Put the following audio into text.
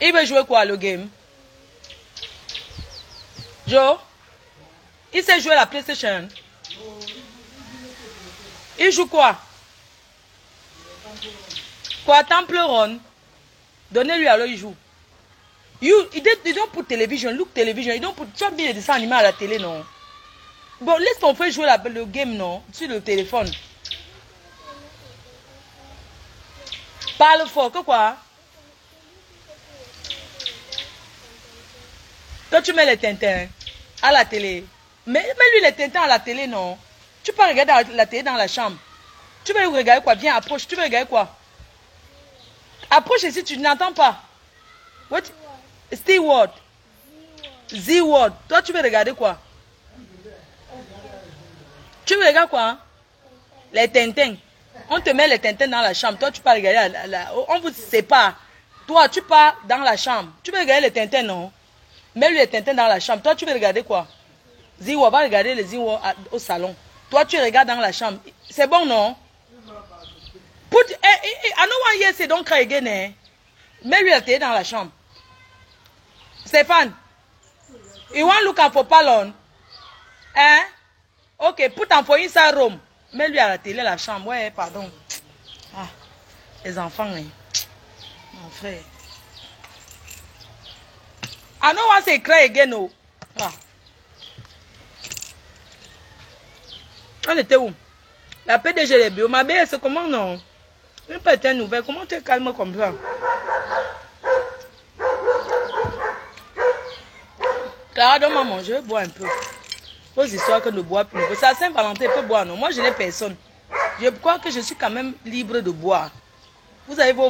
Il veut jouer quoi le game? Joe Il sait jouer la PlayStation. Il joue quoi? Quoi Temple Run? Donnez-lui alors il joue. You, don't, you don't put look television, you don't put, tu as mis les dessins animés à la télé, non? Bon, laisse ton frère jouer le game, non? Sur le téléphone. Parle fort, que quoi? Tu mets les tintins à la télé, mets, mets lui les tintins à la télé, non Tu peux regarder la, télé dans la chambre. Tu veux regarder quoi? Viens, approche. Tu veux regarder quoi? Approche ici, tu n'entends pas. What? Steward. Z-Word. Toi, tu veux regarder quoi? Tu veux regarder quoi Les tintins. On te met les tintins dans la chambre. Toi, tu peux regarder. La, la, on vous sépare. Toi, tu pars dans la chambre. Tu veux regarder les tintins, non? Mets-lui les tintins dans la chambre. Toi, tu veux regarder quoi? Z-Word. Va regarder les Z-Word au salon. Toi, tu regardes dans la chambre. C'est bon, non? Put, eh, eh, eh, I know year say don't cry again, eh? Mets-lui dans la chambre. Stéphane, you want look for Palon? Hein? Ok, put en for inside room. Mets-lui à la télé la chambre. Ouais, pardon. Ah, les enfants, hein. Mon frère. I know one say cry again, oh. Ah. On était où? La PDG des bio. Ma belle, c'est comment non? Une petite nouvelle. Comment tu es calme comme ça? Clara, donne-moi manger, je vais boire un peu. Aux histoires que ne bois plus. C'est à Saint-Valentin, peut boire, non? Moi, je n'ai personne. Je crois que je suis quand même libre de boire. Vous avez vos